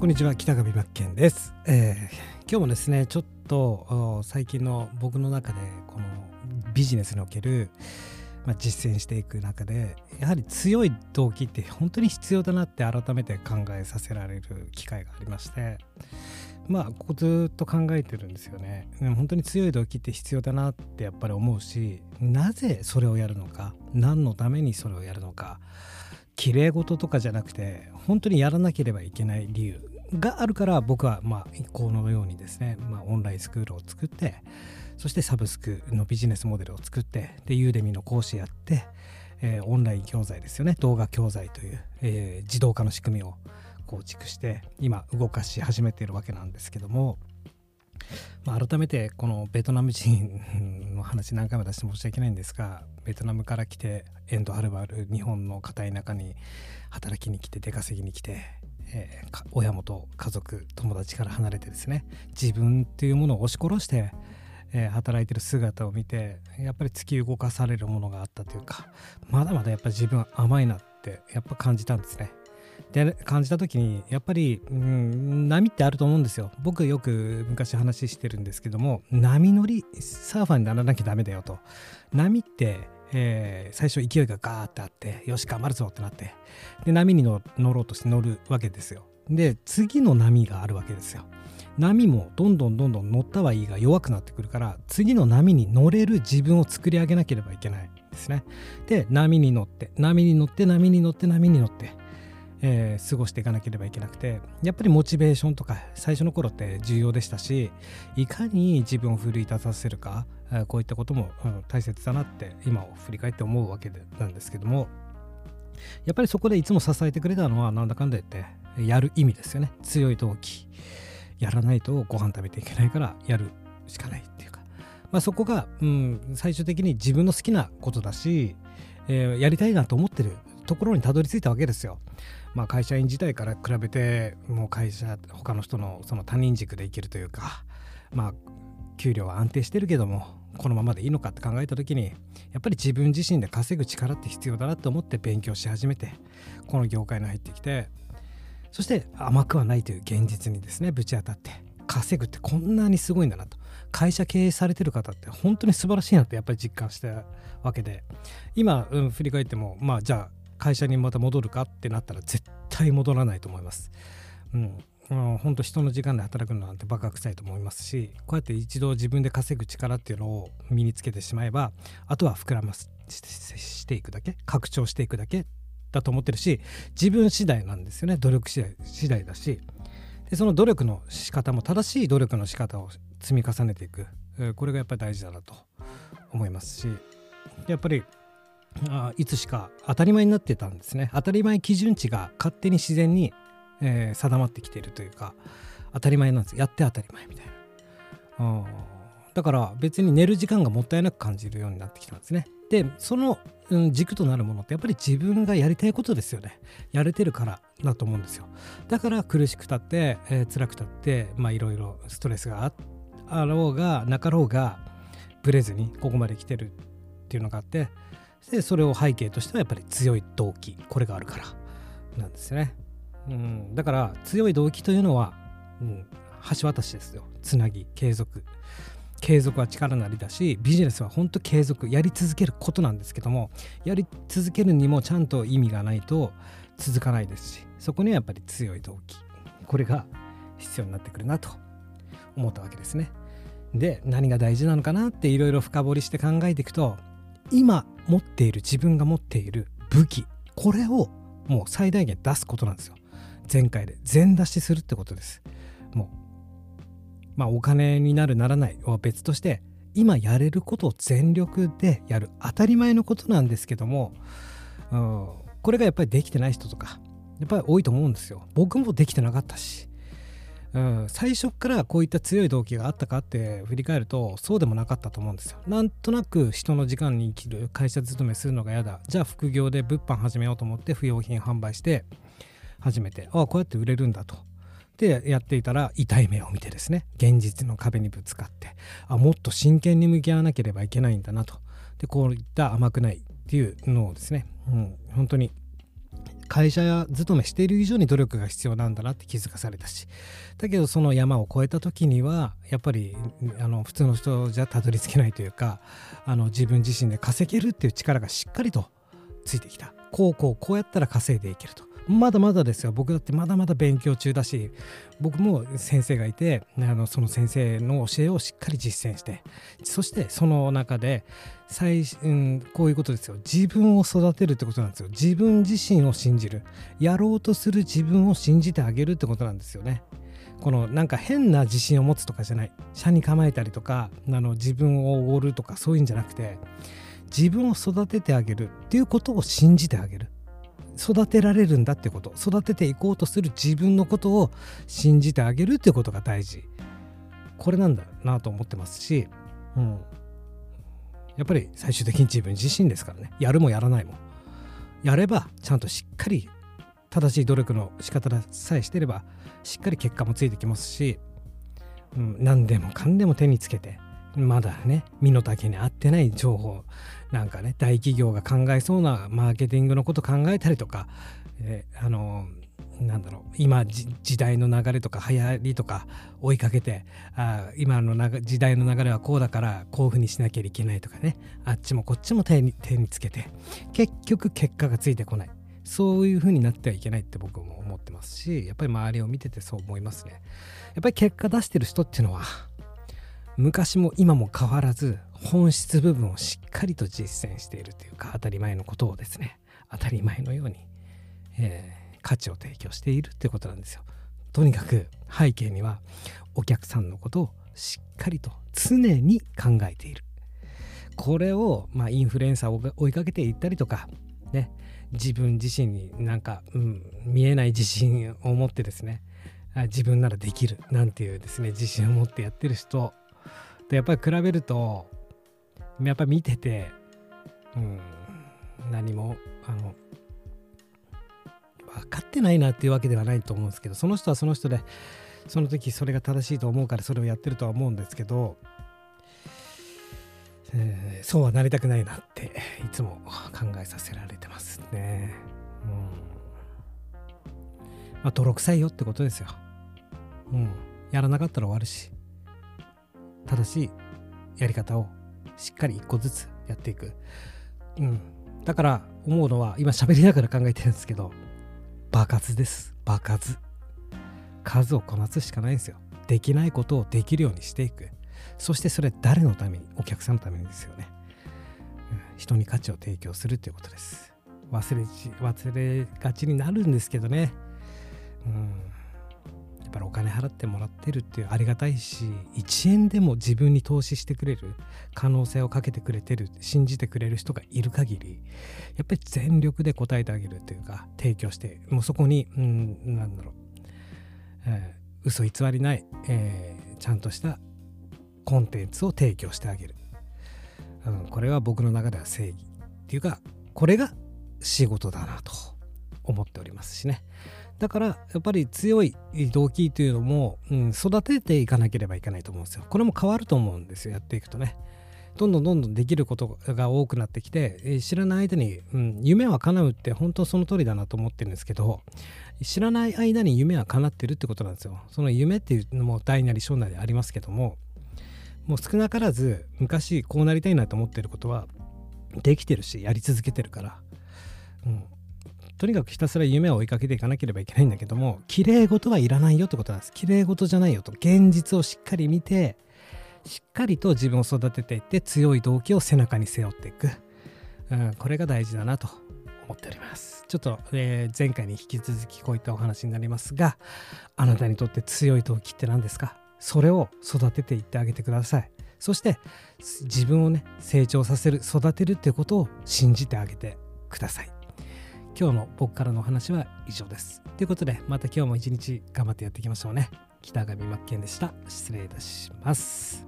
こんにちは北上真剣です、えー、今日もですねちょっと最近の僕の中でこのビジネスにおける、まあ、実践していく中でやはり強い動機って本当に必要だなって改めて考えさせられる機会がありましてまあここずっと考えてるんですよね。本当に強い動機って必要だなってやっぱり思うしなぜそれをやるのか何のためにそれをやるのか綺麗事とかじゃなくて本当にやらなければいけない理由。があるから僕はまあこのようにですね、まあ、オンラインスクールを作ってそしてサブスクのビジネスモデルを作ってでユーデミの講師やって、えー、オンライン教材ですよね。動画教材という、えー、自動化の仕組みを構築して今動かし始めているわけなんですけどもまあ、改めてこのベトナム人の話何回も出して申し訳ないんですがベトナムから来てエンドはるばる日本の片田舎に働きに来て出稼ぎに来て、えー、親元家族友達から離れてですね自分っていうものを押し殺して、えー、働いてる姿を見てやっぱり突き動かされるものがあったというかまだまだやっぱり自分甘いなってやっぱ感じたんですね。で感じた時にやっぱり、うん、波ってあると思うんですよ僕よく昔話してるんですけども波乗りサーファーにならなきゃダメだよと波ってえー、最初勢いがガーってあってよし頑張るぞってなってで波に乗ろうとして乗るわけですよ。で次の波があるわけですよ。波もどんどんどんどん乗ったはいいが弱くなってくるから次の波に乗れる自分を作り上げなければいけないですね。で波に乗って波に乗って波に乗って波に乗ってえー、過ごしていかなければいけなくてやっぱりモチベーションとか最初の頃って重要でしたしいかに自分を奮い立たせるか、えー、こういったことも、うん、大切だなって今を振り返って思うわけでなんですけどもやっぱりそこでいつも支えてくれたのはなんだかんだ言ってやる意味ですよね。強い動機やらないとご飯食べていけないからやるしかないっていうか、まあ、そこが、うん、最終的に自分の好きなことだし、えー、やりたいなと思ってるところにたどり着いたわけですよ。まあ、会社員時代から比べてもう会社他の人のその他人軸で生きるというかまあ給料は安定してるけどもこのままでいいのかって考えた時にやっぱり自分自身で稼ぐ力って必要だなと思って勉強し始めてこの業界に入ってきてそして甘くはないという現実にですねぶち当たって稼ぐってこんなにすごいんだなと会社経営されてる方って本当に素晴らしいなってやっぱり実感したわけで今、うん、振り返ってもまあじゃあ会社にまた戻るかってなったら絶対戻らないと思います。うん、本当人の時間で働くのなんてバカ臭いと思いますしこうやって一度自分で稼ぐ力っていうのを身につけてしまえばあとは膨らましていくだけ拡張していくだけだと思ってるし自分次第なんですよね。努力次第次第だし。でその努力の仕方も正しい努力の仕方を積み重ねていく。これがやっぱり大事だなと思いますしやっぱりあいつしか当たり前になってたんですね。当たり前基準値が勝手に自然に、えー、定まってきているというか当たり前なんです。やって当たり前みたいな。だから別に寝る時間がもったいなく感じるようになってきたんですね。でその、うん、軸となるものってやっぱり自分がやりたいことですよね。やれてるからだと思うんですよ。だから苦しくたって、えー、辛くたっていろいろストレスがあろうがなかろうがブレずにここまで来てるっていうのがあってでそれを背景としてはやっぱり強い動機これがあるからなんですね、うん、だから強い動機というのは、うん、橋渡しですよ。つなぎ継続。継続は力なりだしビジネスは本当継続やり続けることなんですけどもやり続けるにもちゃんと意味がないと続かないですしそこにはやっぱり強い動機これが必要になってくるなと思ったわけですね。で何が大事なのかなっていろいろ深掘りして考えていくと今持っている自分が持っている武器これをもう最大限出すことなんですよ。前回で全出しするってことです。もうまあお金になるならないは別として今やれることを全力でやる。当たり前のことなんですけども、うん、これがやっぱりできてない人とかやっぱり多いと思うんですよ。僕もできてなかったし。うん、最初からこういった強い動機があったかって振り返るとそうでもなかったと思うんですよ。なんとなく人の時間に生きる会社勤めするのが嫌だじゃあ副業で物販始めようと思って不用品販売して始めてああこうやって売れるんだと。でやっていたら痛い目を見てですね現実の壁にぶつかってあもっと真剣に向き合わなければいけないんだなと。でこういった甘くないっていうのをですね、うん、本当に会社勤めしている以上に努力が必要なんだなって気づかされたし。だけどその山を越えた時にはやっぱりあの普通の人じゃたどり着けないというかあの自分自身で稼げるっていう力がしっかりとついてきた。こうこうこうやったら稼いでいけると。まだまだですよ。僕だってまだまだ勉強中だし僕も先生がいてあのその先生の教えをしっかり実践してそしてその中で最、うん、こういうことですよ。自分を育てるってことなんですよ。自分自身を信じる。やろうとする自分を信じてあげるってことなんですよね。このなんか変な自信を持つとかじゃない。車に構えたりとかあの自分をおごるとかそういうんじゃなくて自分を育ててあげるっていうことを信じてあげる。育てられるんだってこと育てていこうとする自分のことを信じてあげるっていうことが大事。これなんだなと思ってますし、うん、やっぱり最終的に自分自身ですからね。やるもやらないも。やればちゃんとしっかり正しい努力の仕方さえしてればしっかり結果もついてきますし、うん、何でもかんでも手につけてまだね身の丈に合ってない情報なんかね大企業が考えそうなマーケティングのこと考えたりとか、えー、あのなんだろう今時代の流れとか流行りとか追いかけてあ今の時代の流れはこうだからこういうふうにしなきゃいけないとかねあっちもこっちも手に手につけて結局結果がついてこない。そういうふうになってはいけないって僕も思ってますしやっぱり周りを見ててそう思いますね。やっぱり結果出してる人っていうのは昔も今も変わらず本質部分をしっかりと実践しているというか当たり前のことをですね当たり前のように、えー、価値を提供しているってことなんですよ。とにかく背景にはお客さんのことをしっかりと常に考えている。これを、まあ、インフルエンサーを追いかけていったりとか、ね、自分自身になんか、うん、見えない自信を持ってですね自分ならできるなんていうですね自信を持ってやってる人とやっぱり比べるとやっぱり見てて、うん、何もあの分かってないなっていうわけではないと思うんですけどその人はその人でその時それが正しいと思うからそれをやってるとは思うんですけど、えー、そうはなりたくないなっていつも考えさせられてますね。うんまあ、泥臭いよってことですよ。うん。やらなかったら終わるし、正しいやり方をしっかり一個ずつやっていく。うん。だから思うのは、今喋りながら考えてるんですけど、爆発です。爆発。数をこなすしかないんですよ。できないことをできるようにしていく。そしてそれ誰のために？お客さんのためにですよね。うん、人に価値を提供するということです。忘れ忘れがちになるんですけどね。うん。っぱりお金払ってもらってるっていうありがたいし1円でも自分に投資してくれる可能性をかけてくれてる信じてくれる人がいる限りやっぱり全力で応えてあげるというか提供してもうそこにうんなんだろう、えー、嘘偽りない、えー、ちゃんとしたコンテンツを提供してあげる、うん、これは僕の中では正義っていうかこれが仕事だなと。思っておりますしね。だからやっぱり強い動機というのも、うん、育てていかなければいけないと思うんですよ。これも変わると思うんですよやっていくとね。どんどんどんどんできることが多くなってきて、え知らない間に、うん、夢は叶うって本当その通りだなと思ってるんですけど知らない間に夢は叶ってるってことなんですよ。その夢っていうのも大なり小なりありますけどももう少なからず昔こうなりたいなと思ってることはできてるしやり続けてるから、うん、とにかくひたすら夢を追いかけていかなければいけないんだけども綺麗事はいらないよってことなんです。綺麗事じゃないよと。現実をしっかり見てしっかりと自分を育てていって強い動機を背中に背負っていく、うん、これが大事だなと思っております。ちょっと、えー、前回に引き続きこういったお話になりますがあなたにとって強い動機って何ですか？それを育てていってあげてください。そして自分をね成長させる育てるっていうことを信じてあげてください。今日の僕からのお話は以上です。ということで、また今日も一日頑張ってやっていきましょうね。北上真剣でした。失礼いたします。